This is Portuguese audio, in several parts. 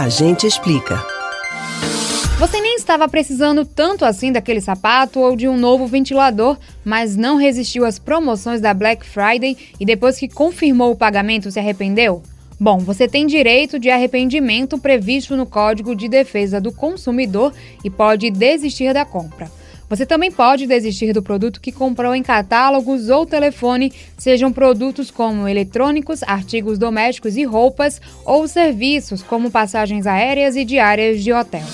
A gente explica. Você nem estava precisando tanto assim daquele sapato ou de um novo ventilador, mas não resistiu às promoções da Black Friday e depois que confirmou o pagamento se arrependeu? Bom, você tem direito de arrependimento previsto no Código de Defesa do Consumidor e pode desistir da compra. Você também pode desistir do produto que comprou em catálogos ou telefone, sejam produtos como eletrônicos, artigos domésticos e roupas, ou serviços como passagens aéreas e diárias de hotel.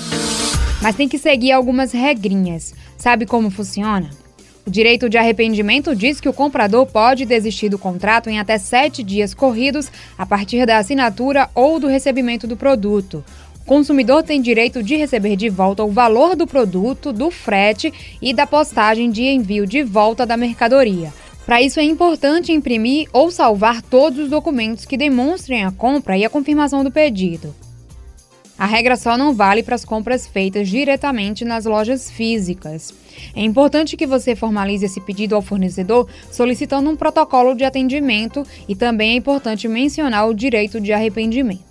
Mas tem que seguir algumas regrinhas. Sabe como funciona? O direito de arrependimento diz que o comprador pode desistir do contrato em até sete dias corridos a partir da assinatura ou do recebimento do produto consumidor tem direito de receber de volta o valor do produto, do frete e da postagem de envio de volta da mercadoria. Para isso é importante imprimir ou salvar todos os documentos que demonstrem a compra e a confirmação do pedido. A regra só não vale para as compras feitas diretamente nas lojas físicas. É importante que você formalize esse pedido ao fornecedor solicitando um protocolo de atendimento e também é importante mencionar o direito de arrependimento.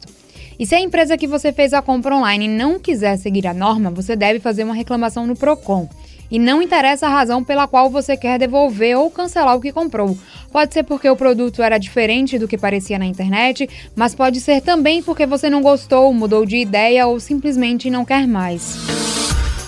E se a empresa que você fez a compra online não quiser seguir a norma, você deve fazer uma reclamação no Procon. E não interessa a razão pela qual você quer devolver ou cancelar o que comprou. Pode ser porque o produto era diferente do que parecia na internet, mas pode ser também porque você não gostou, mudou de ideia ou simplesmente não quer mais.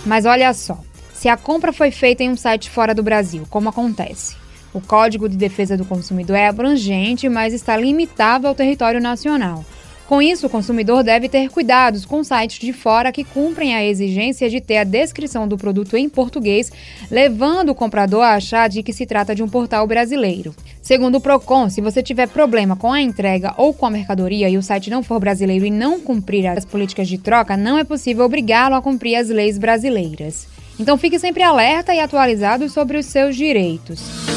Mas olha só, se a compra foi feita em um site fora do Brasil, como acontece? O Código de Defesa do Consumidor é abrangente, mas está limitado ao território nacional. Com isso, o consumidor deve ter cuidados com sites de fora que cumprem a exigência de ter a descrição do produto em português, levando o comprador a achar de que se trata de um portal brasileiro. Segundo o Procon, se você tiver problema com a entrega ou com a mercadoria e o site não for brasileiro e não cumprir as políticas de troca, não é possível obrigá-lo a cumprir as leis brasileiras. Então fique sempre alerta e atualizado sobre os seus direitos.